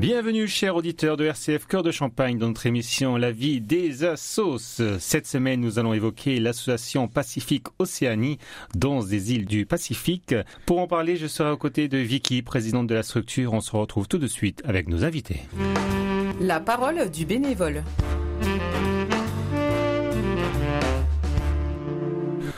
Bienvenue, chers auditeurs de RCF Cœur de Champagne, dans notre émission La vie des assos. Cette semaine, nous allons évoquer l'association Pacifique Océanie, danse des îles du Pacifique. Pour en parler, je serai aux côtés de Vicky, présidente de la structure. On se retrouve tout de suite avec nos invités. La parole du bénévole.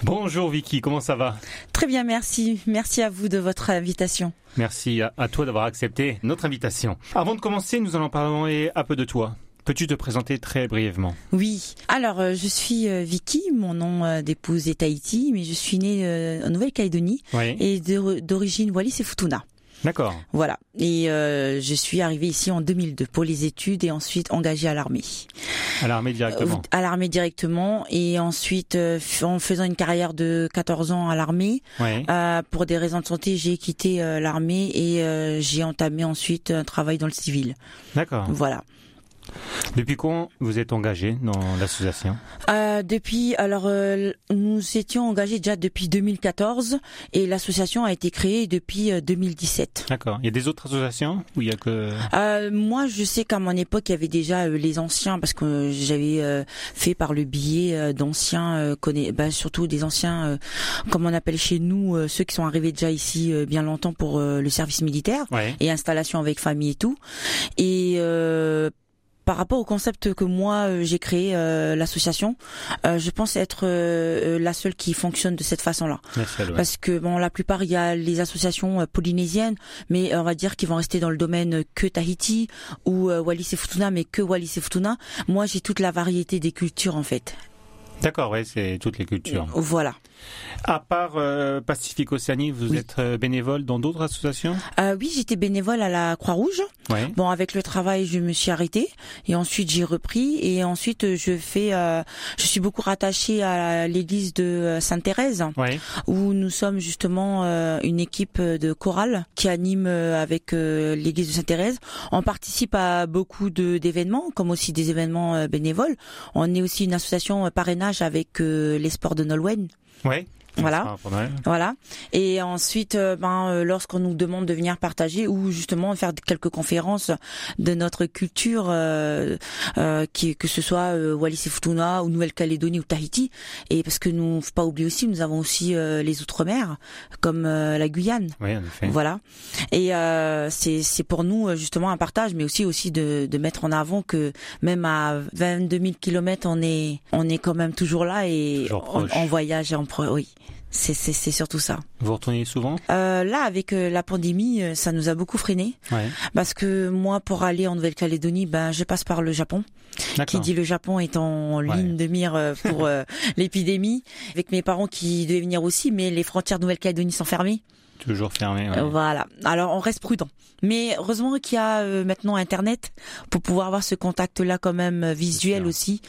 Bonjour Vicky, comment ça va? Très bien, merci. Merci à vous de votre invitation. Merci à, toi d'avoir accepté notre invitation. Avant de commencer, nous allons parler un peu de toi. Peux-tu te présenter très brièvement? Oui. Alors, euh, je suis euh, Vicky, mon nom euh, d'épouse est Tahiti, mais je suis née en Nouvelle-Calédonie Oui. et d'origine Wallis et Futuna. D'accord. Voilà. Et euh, je suis arrivée ici en 2002 pour les études et ensuite engagée à l'armée. À l'armée directement. Euh, À l'armée directement et ensuite euh, en faisant une carrière de 14 ans à l'armée, Oui. euh, pour des raisons de santé, j'ai quitté euh, l'armée et euh, j'ai entamé ensuite un travail dans le civil. D'accord. Voilà. Depuis quand vous êtes engagé dans l'association? Euh, depuis, alors euh, nous étions engagés déjà depuis 2014 et l'association a été créée depuis euh, 2017. D'accord. Il y a des autres associations où il y a que... Euh, moi, je sais qu'à mon époque, il y avait déjà euh, les anciens parce que j'avais euh, fait par le biais euh, d'anciens, euh, bah, surtout des anciens, euh, comme on appelle chez nous, euh, ceux qui sont arrivés déjà ici euh, bien longtemps pour euh, le service militaire Ouais. et installation avec famille et tout. Et euh, par rapport au concept que moi euh, j'ai créé euh, l'association, euh, je pense être euh, la seule qui fonctionne de cette façon-là. Ouais. Parce que bon, la plupart il y a les associations polynésiennes, mais on va dire qu'ils vont rester dans le domaine que Tahiti ou Wallis et Futuna, mais que Wallis et Futuna. Moi, j'ai toute la variété des cultures en fait. D'accord, ouais, c'est toutes les cultures. Voilà. À part euh, Pacifique Océanie, vous Oui. êtes euh, bénévole dans d'autres associations? Euh, oui, j'étais bénévole à la Croix-Rouge. Ouais. Bon, avec le travail, je me suis arrêtée et ensuite j'ai repris et ensuite je fais, euh, je suis beaucoup rattachée à l'église de Sainte-Thérèse Ouais. où nous sommes justement une équipe de chorale qui anime avec l'église de Sainte-Thérèse. On participe à beaucoup d'événements comme aussi des événements bénévoles. On est aussi une association parrainage avec les sports de Nolwenn. Ouais. Voilà. Voilà. Et ensuite, euh, ben, euh, lorsqu'on nous demande de venir partager ou justement faire quelques conférences de notre culture, euh, euh, qui, que ce soit euh, Wallis et Futuna ou Nouvelle-Calédonie ou Tahiti, et parce que nous, faut pas oublier aussi, nous avons aussi euh, les outre-mer comme euh, la Guyane. Oui, en effet. Voilà. Et euh, c'est c'est pour nous justement un partage, mais aussi aussi de, de mettre en avant que même à 22 000 kilomètres, on est on est quand même toujours là et Toujours on, voyage et on oui. C'est surtout ça. Vous retournez souvent? Euh, là, avec euh, la pandémie, euh, ça nous a beaucoup freiné Ouais. parce que moi, pour aller en Nouvelle-Calédonie, ben, je passe par le Japon. Qui dit le Japon est en Ouais. ligne de mire euh, pour euh, l'épidémie. Avec mes parents qui devaient venir aussi, mais les frontières de Nouvelle-Calédonie sont fermées. Toujours fermé. ouais. Voilà. Alors, on reste prudent. Mais heureusement qu'il y a euh, maintenant Internet pour pouvoir avoir ce contact-là quand même euh, visuel aussi,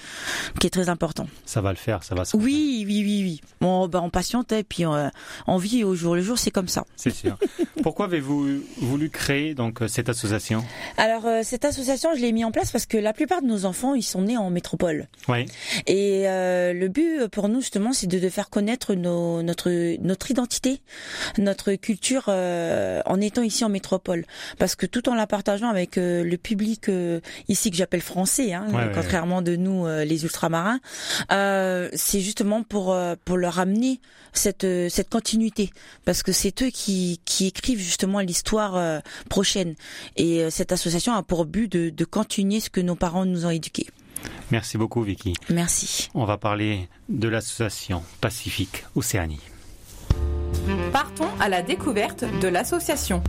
qui est très important. Ça va le faire, ça va se Oui, oui, oui, oui. Bon, ben, on patiente et puis euh, on vit au jour le jour, c'est comme ça. C'est sûr. Pourquoi avez-vous voulu créer donc cette association? Alors cette association, je l'ai mis en place parce que la plupart de nos enfants, ils sont nés en métropole. Oui. Et euh, le but pour nous justement, c'est de, de faire connaître nos, notre notre identité, notre culture euh, en étant ici en métropole. Parce que tout en la partageant avec euh, le public euh, ici que j'appelle français, hein, Ouais, ouais, contrairement de nous les ultramarins, c'est justement pour pour leur amener cette cette continuité. Parce que c'est eux qui qui écrivent justement l'histoire prochaine. Et cette association a pour but de, de continuer ce que nos parents nous ont éduqués. Merci beaucoup, Vicky. Merci. On va parler de l'association Pacifique Océanie. Partons à la découverte de l'association.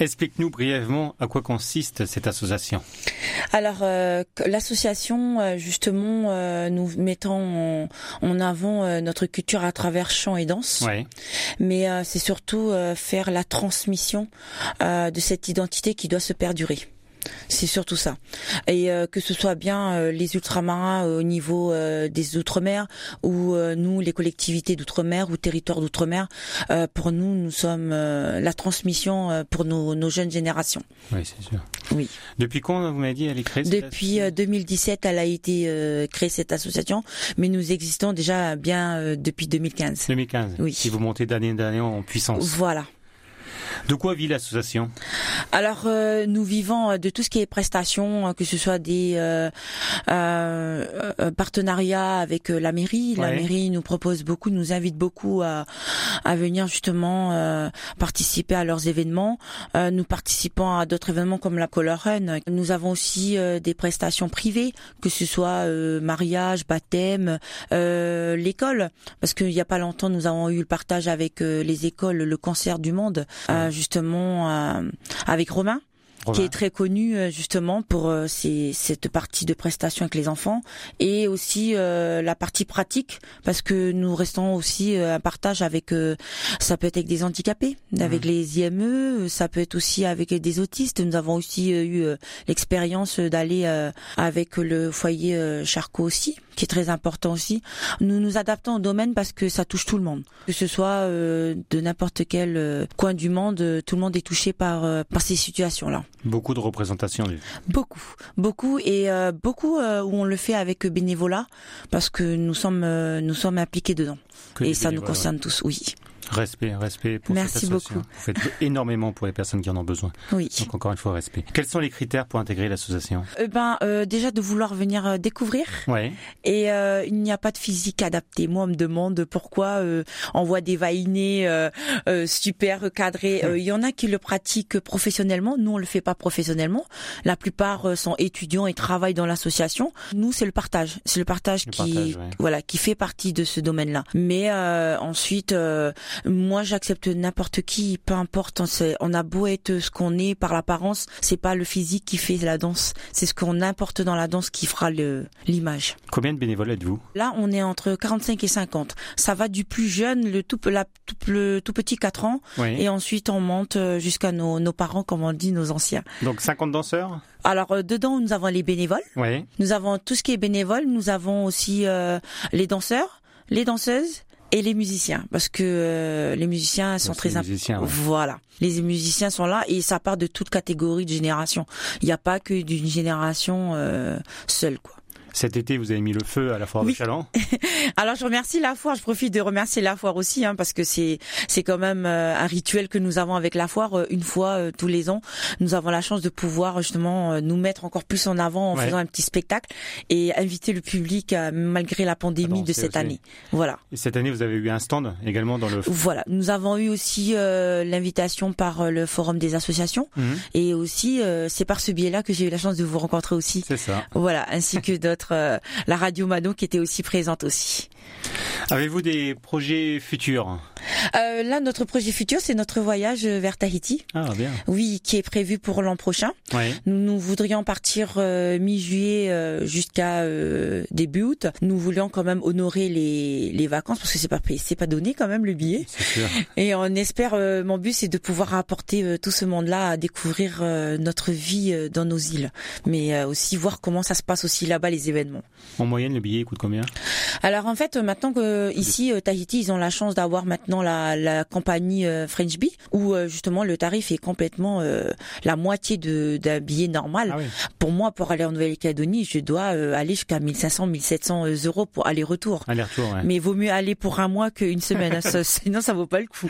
Explique-nous brièvement à quoi consiste cette association. Alors euh, l'association, euh, justement, euh, nous mettons en, en avant euh, notre culture à travers chant et danse, Ouais. mais euh, c'est surtout euh, faire la transmission euh, de cette identité qui doit se perdurer. C'est surtout ça. Et euh, que ce soit bien euh, les ultramarins au niveau euh, des outre-mer ou nous les collectivités d'outre-mer ou territoires d'outre-mer, pour nous nous sommes la transmission pour nos, nos, jeunes générations. Oui, c'est sûr. Oui. Depuis quand vous m'avez dit elle est créée Depuis 2017, elle a été créée cette association, mais nous existons déjà bien depuis 2015. 2015. Oui. Si vous montez d'année en année en puissance. Voilà. De quoi vit l'association? Alors euh, nous vivons euh, de tout ce qui est prestations, euh, que ce soit des partenariats avec la mairie. La mairie nous propose beaucoup, nous invite beaucoup à, à venir justement participer à leurs événements. nous participons à d'autres événements comme la Color Run. Nous avons aussi des prestations privées, que ce soit mariage, baptême, l'école, parce qu'il n'y a pas longtemps nous avons eu le partage avec les écoles, le cancer du monde justement euh, avec Romain qui est très connu euh, justement pour euh, cette partie de prestation avec les enfants et aussi euh, la partie pratique parce que nous restons aussi un partage avec ça peut être avec des handicapés, avec les IME, ça peut être aussi avec des autistes. Nous avons aussi eu l'expérience d'aller avec le foyer Charcot aussi qui est très important aussi. Nous nous adaptons au domaine parce que ça touche tout le monde. Que ce soit de n'importe quel coin du monde, tout le monde est touché par, par ces situations-là. Beaucoup de représentations. Beaucoup, beaucoup et euh, beaucoup euh, où on le fait avec bénévolat parce que nous sommes euh, nous sommes impliqués dedans et ça nous concerne tous. Oui. Respect, respect pour Merci cette beaucoup. Vous faites énormément pour les personnes qui en ont besoin. Oui. Donc encore une fois, respect. Quels sont les critères pour intégrer l'association? Euh, Ben euh, déjà de vouloir venir euh, découvrir. Ouais. Et euh, il n'y a pas de physique adapté. Moi, on me demande pourquoi euh, on voit des vainés super cadrés. Il y en a qui le pratiquent professionnellement. Nous, on le fait pas professionnellement. La plupart sont étudiants et travaillent dans l'association. Nous, c'est le partage. C'est le partage qui voilà qui fait partie de ce domaine-là. Mais ensuite moi, j'accepte n'importe qui, peu importe. On, on a beau être ce qu'on est par l'apparence, c'est pas le physique qui fait la danse, c'est ce qu'on importe dans la danse qui fera l'image. Combien de bénévoles êtes-vous? Là, on est entre 45 et 50. Ça va du plus jeune, le tout, la, tout, le tout petit 4 ans, et ensuite on monte euh, jusqu'à nos, nos parents, comme on dit, nos anciens. Donc 50 danseurs? Alors euh, dedans nous avons les bénévoles, oui. nous avons tout ce qui est bénévole, nous avons aussi euh, les danseurs, les danseuses, et les musiciens parce que euh, les musiciens sont très importants. Voilà, les musiciens sont là et ça part de toute catégorie de génération. Il n'y a pas que d'une génération euh, seule quoi. Cet été, vous avez mis le feu à la foire de Chaland. Alors, je remercie la foire. Je profite de remercier la foire aussi, hein, parce que c'est c'est quand même euh, un rituel que nous avons avec la foire euh, une fois euh, tous les ans. Nous avons la chance de pouvoir justement nous mettre encore plus en avant en faisant un petit spectacle et inviter le public malgré la pandémie de cette année. Voilà. Et cette année, vous avez eu un stand également dans le. Voilà. Nous avons eu aussi l'invitation par le forum des associations mhm. et aussi c'est par ce biais-là que j'ai eu la chance de vous rencontrer aussi. C'est ça. Voilà, ainsi que d'autres euh, la radio Mano qui était aussi présente aussi. Avez-vous des projets futurs? Euh, Là, notre projet futur, c'est notre voyage vers Tahiti. Ah, bien. Oui, qui est prévu pour l'an prochain. Oui. Nous, nous voudrions partir euh, mi-juillet euh, jusqu'à euh, début août. Nous voulions quand même honorer les, les vacances parce que c'est pas c'est pas donné quand même le billet. Sûr. Et on espère. mon but, c'est de pouvoir apporter tout ce monde-là à découvrir notre vie dans nos îles, mais aussi voir comment ça se passe aussi là-bas les événements. En moyenne, le billet coûte combien? Alors en fait, maintenant que ici Tahiti, ils ont la chance d'avoir maintenant la, la compagnie French Bee où justement le tarif est complètement la moitié de d'un billet normal. Ah pour moi, pour aller en Nouvelle-Calédonie, je dois aller jusqu'à 1500, 1700 euros pour aller-retour. Aller-retour, ouais. Mais vaut mieux aller pour un mois qu'une semaine. Sinon, ça vaut pas le coup.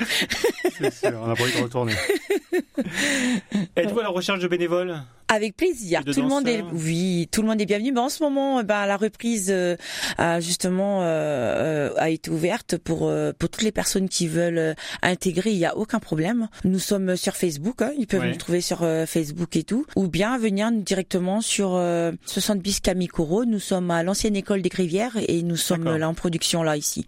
C'est sûr, on n'a pas envie de retourner. Êtes-vous à la recherche de bénévoles? Avec plaisir. Tout le monde est, oui, tout le monde est bienvenu. Mais en ce moment, ben, la reprise euh, a justement euh, a été ouverte pour euh, pour toutes les personnes qui veulent intégrer. Il n'y a aucun problème. Nous sommes sur Facebook. Hein, ils peuvent nous trouver sur Facebook et tout, ou bien venir directement sur 60 bis Camicoro. Nous sommes à l'ancienne école des Rivières et nous sommes là en production là ici.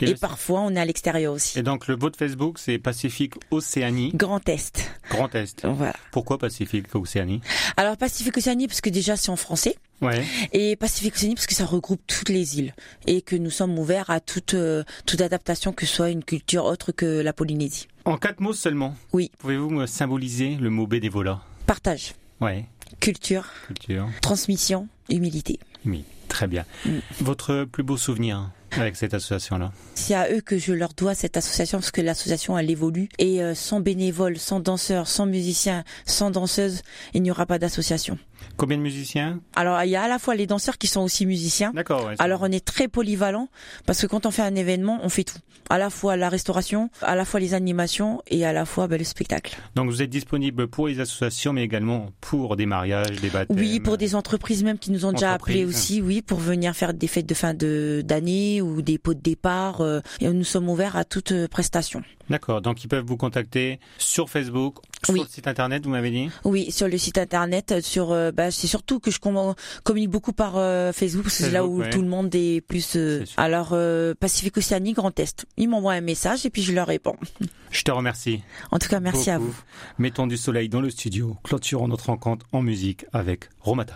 Et, parfois, on est à l'extérieur aussi. Et donc le de Facebook, c'est Pacifique Océanie? Grand Est. Grand Est. Voilà. Pourquoi Pacifique Océanie? Alors Pacifique Océanie parce que déjà c'est en français. Ouais. Et Pacifique Océanie parce que ça regroupe toutes les îles et que nous sommes ouverts à toute euh, toute adaptation que ce soit une culture autre que la Polynésie. En quatre mots seulement. Oui. Pouvez-vous me symboliser le mot bénévolat? Partage. Ouais. Culture. Culture. Transmission. Humilité. Oui, très bien. Mm. Votre plus beau souvenir? Avec cette association-là C'est à eux que je leur dois cette association parce que l'association elle évolue et euh, sans bénévoles, sans danseurs, sans musiciens, sans danseuses, il n'y aura pas d'association. Combien de musiciens? Alors il y a à la fois les danseurs qui sont aussi musiciens. D'accord. Alors on est très polyvalent parce que quand on fait un événement, on fait tout. À la fois la restauration, à la fois les animations et à la fois ben, le spectacle. Donc vous êtes disponible pour les associations, mais également pour des mariages, des baptêmes? Oui, pour des entreprises même qui nous ont déjà appelés aussi, oui, pour venir faire des fêtes de fin d'année ou des pots de départ. Euh, et nous sommes ouverts à toute prestation. D'accord. Donc ils peuvent vous contacter sur Facebook, sur le site internet, vous m'avez dit? Oui, sur le site internet, euh, sur bah, c'est surtout que je communique beaucoup par Facebook, parce que c'est là où tout le monde est plus. alors Pacifique Océanie Grand Est. Ils m'envoient un message et puis je leur réponds. Je te remercie. En tout cas, merci à vous. Mettons du soleil dans le studio, clôturons notre rencontre en musique avec Romata.